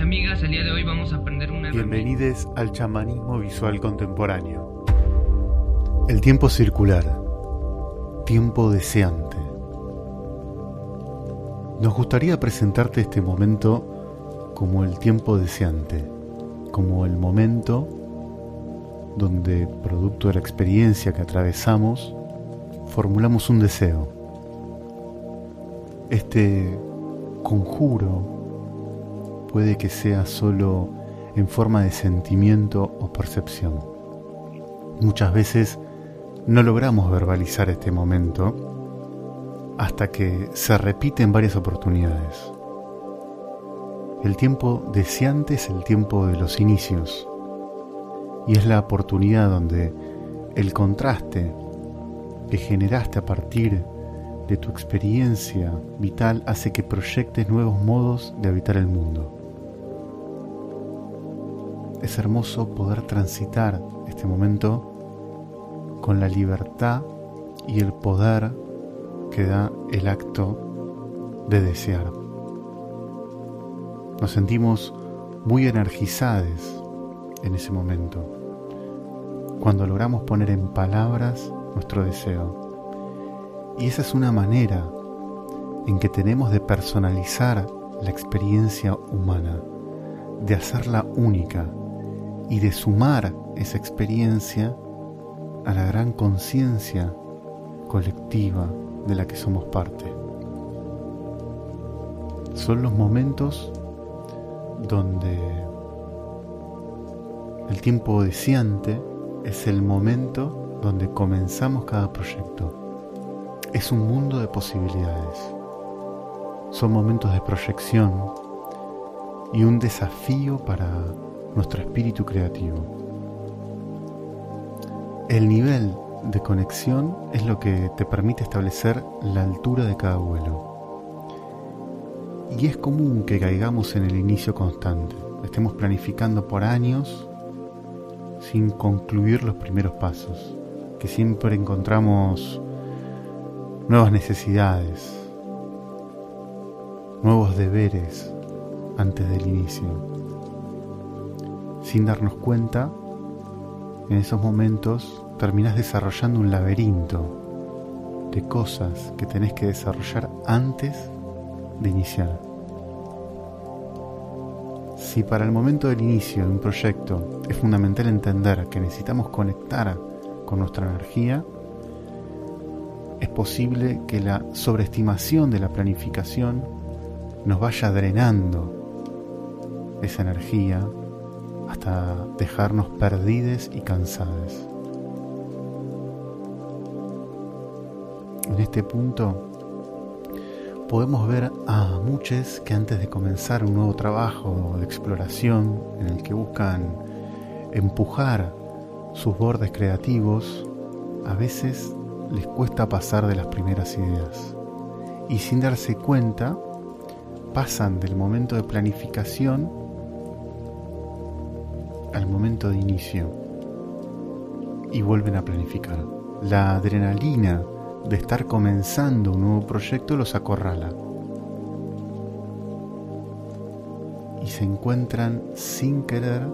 amigos amigas, el día de hoy vamos a aprender una Bienvenidos al chamanismo visual contemporáneo. El tiempo circular, tiempo deseante. Nos gustaría presentarte este momento como el tiempo deseante, como el momento donde, producto de la experiencia que atravesamos, formulamos un deseo. Este conjuro puede que sea solo en forma de sentimiento o percepción. Muchas veces no logramos verbalizar este momento hasta que se repite en varias oportunidades. El tiempo deseante es el tiempo de los inicios y es la oportunidad donde el contraste que generaste a partir de tu experiencia vital hace que proyectes nuevos modos de habitar el mundo es hermoso poder transitar este momento con la libertad y el poder que da el acto de desear. Nos sentimos muy energizados en ese momento, cuando logramos poner en palabras nuestro deseo. Y esa es una manera en que tenemos de personalizar la experiencia humana, de hacerla única, y de sumar esa experiencia a la gran conciencia colectiva de la que somos parte. Son los momentos donde el tiempo deseante es el momento donde comenzamos cada proyecto. Es un mundo de posibilidades. Son momentos de proyección y un desafío para nuestro espíritu creativo. El nivel de conexión es lo que te permite establecer la altura de cada vuelo. Y es común que caigamos en el inicio constante, estemos planificando por años sin concluir los primeros pasos, que siempre encontramos nuevas necesidades, nuevos deberes antes del inicio sin darnos cuenta, en esos momentos terminas desarrollando un laberinto de cosas que tenés que desarrollar antes de iniciar. Si para el momento del inicio de un proyecto es fundamental entender que necesitamos conectar con nuestra energía, es posible que la sobreestimación de la planificación nos vaya drenando esa energía hasta dejarnos perdides y cansados. En este punto podemos ver a muchos que antes de comenzar un nuevo trabajo de exploración en el que buscan empujar sus bordes creativos, a veces les cuesta pasar de las primeras ideas y sin darse cuenta pasan del momento de planificación al momento de inicio y vuelven a planificar. La adrenalina de estar comenzando un nuevo proyecto los acorrala y se encuentran sin querer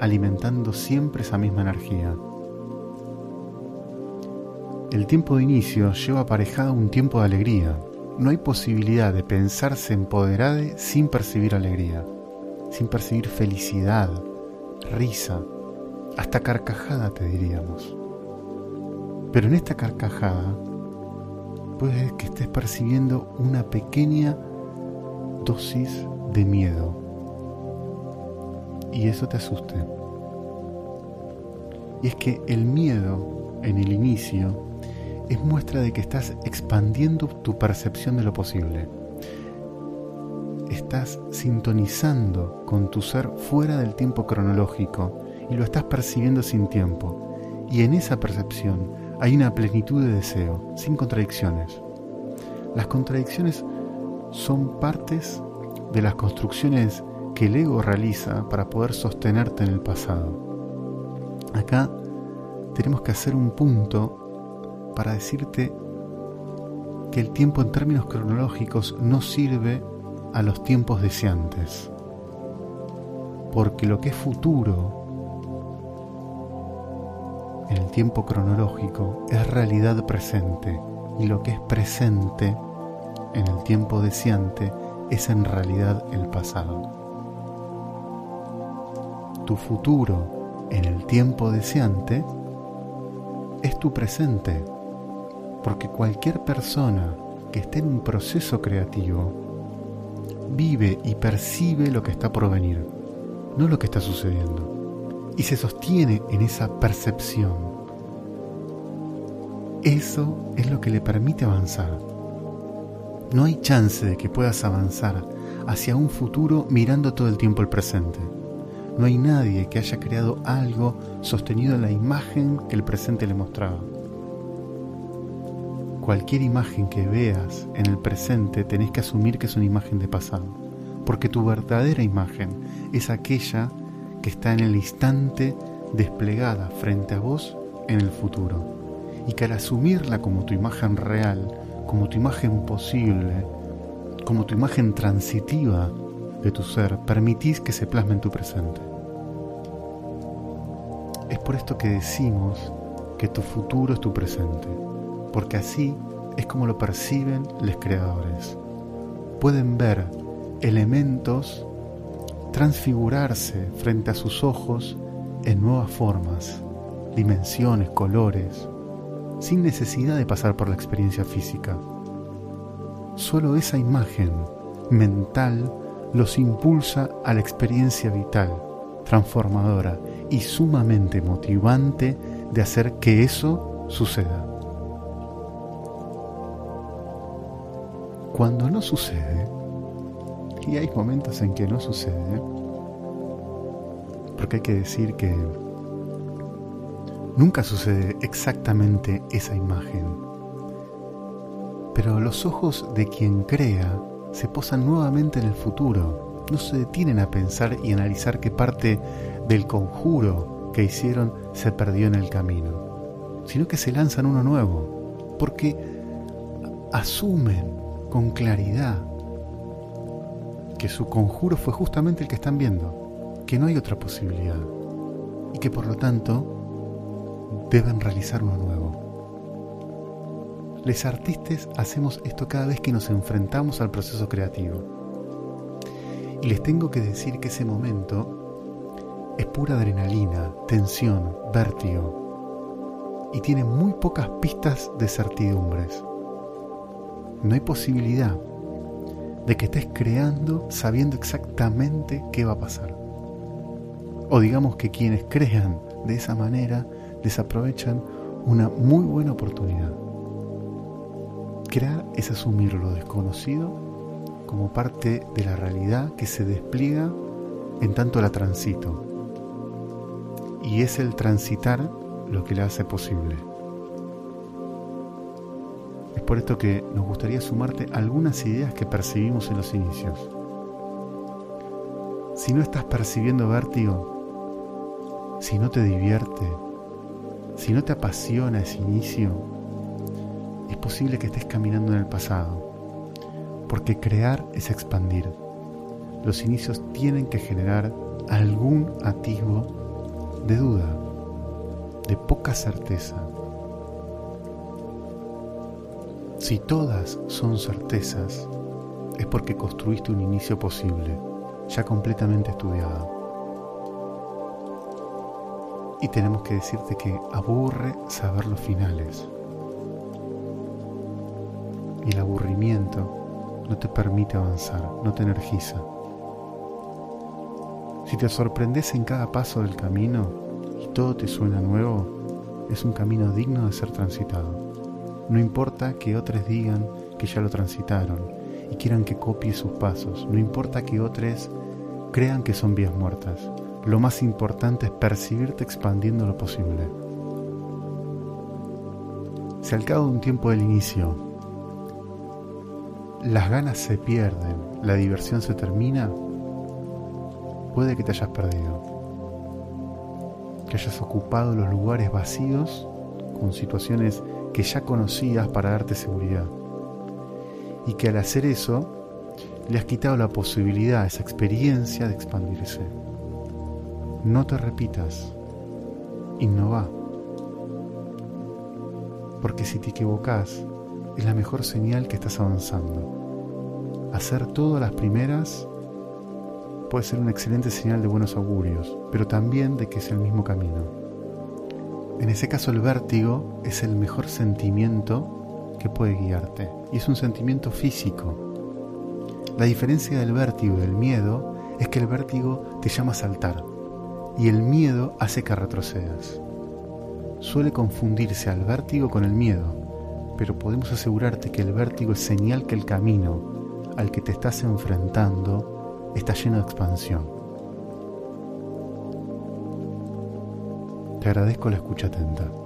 alimentando siempre esa misma energía. El tiempo de inicio lleva aparejado un tiempo de alegría. No hay posibilidad de pensarse empoderado sin percibir alegría, sin percibir felicidad, risa, hasta carcajada te diríamos. Pero en esta carcajada puede que estés percibiendo una pequeña dosis de miedo y eso te asuste. Y es que el miedo en el inicio es muestra de que estás expandiendo tu percepción de lo posible estás sintonizando con tu ser fuera del tiempo cronológico y lo estás percibiendo sin tiempo. Y en esa percepción hay una plenitud de deseo, sin contradicciones. Las contradicciones son partes de las construcciones que el ego realiza para poder sostenerte en el pasado. Acá tenemos que hacer un punto para decirte que el tiempo en términos cronológicos no sirve a los tiempos deseantes. porque lo que es futuro en el tiempo cronológico es realidad presente y lo que es presente en el tiempo deseante es en realidad el pasado. Tu futuro en el tiempo deseante es tu presente, porque cualquier persona que esté en un proceso creativo vive y percibe lo que está por venir, no lo que está sucediendo, y se sostiene en esa percepción. Eso es lo que le permite avanzar. No hay chance de que puedas avanzar hacia un futuro mirando todo el tiempo el presente. No hay nadie que haya creado algo sostenido en la imagen que el presente le mostraba. Cualquier imagen que veas en el presente tenés que asumir que es una imagen de pasado, porque tu verdadera imagen es aquella que está en el instante desplegada frente a vos en el futuro, y que al asumirla como tu imagen real, como tu imagen posible, como tu imagen transitiva de tu ser, permitís que se plasme en tu presente. Es por esto que decimos que tu futuro es tu presente porque así es como lo perciben los creadores. Pueden ver elementos transfigurarse frente a sus ojos en nuevas formas, dimensiones, colores, sin necesidad de pasar por la experiencia física. Solo esa imagen mental los impulsa a la experiencia vital, transformadora y sumamente motivante de hacer que eso suceda. Cuando no sucede, y hay momentos en que no sucede, porque hay que decir que nunca sucede exactamente esa imagen, pero los ojos de quien crea se posan nuevamente en el futuro, no se detienen a pensar y analizar qué parte del conjuro que hicieron se perdió en el camino, sino que se lanzan uno nuevo, porque asumen con claridad que su conjuro fue justamente el que están viendo, que no hay otra posibilidad y que por lo tanto deben realizar uno nuevo. Los artistas hacemos esto cada vez que nos enfrentamos al proceso creativo. Y les tengo que decir que ese momento es pura adrenalina, tensión, vértigo y tiene muy pocas pistas de certidumbres no hay posibilidad de que estés creando sabiendo exactamente qué va a pasar. O digamos que quienes crean de esa manera desaprovechan una muy buena oportunidad. Crear es asumir lo desconocido como parte de la realidad que se despliega en tanto la transito. Y es el transitar lo que la hace posible por esto que nos gustaría sumarte algunas ideas que percibimos en los inicios. Si no estás percibiendo vértigo, si no te divierte, si no te apasiona ese inicio, es posible que estés caminando en el pasado, porque crear es expandir. Los inicios tienen que generar algún atisbo de duda, de poca certeza, Si todas son certezas, es porque construiste un inicio posible, ya completamente estudiado. Y tenemos que decirte que aburre saber los finales. Y el aburrimiento no te permite avanzar, no te energiza. Si te sorprendes en cada paso del camino y todo te suena nuevo, es un camino digno de ser transitado. No importa que otros digan que ya lo transitaron y quieran que copie sus pasos. No importa que otros crean que son vías muertas. Lo más importante es percibirte expandiendo lo posible. Si al cabo de un tiempo del inicio las ganas se pierden, la diversión se termina, puede que te hayas perdido. Que hayas ocupado los lugares vacíos con situaciones que ya conocías para darte seguridad. Y que al hacer eso, le has quitado la posibilidad, esa experiencia de expandirse. No te repitas. Innova. Porque si te equivocas, es la mejor señal que estás avanzando. Hacer todo a las primeras puede ser una excelente señal de buenos augurios, pero también de que es el mismo camino. En ese caso el vértigo es el mejor sentimiento que puede guiarte, y es un sentimiento físico. La diferencia del vértigo y del miedo es que el vértigo te llama a saltar, y el miedo hace que retrocedas. Suele confundirse al vértigo con el miedo, pero podemos asegurarte que el vértigo es señal que el camino al que te estás enfrentando está lleno de expansión. Te agradezco la escucha atenta.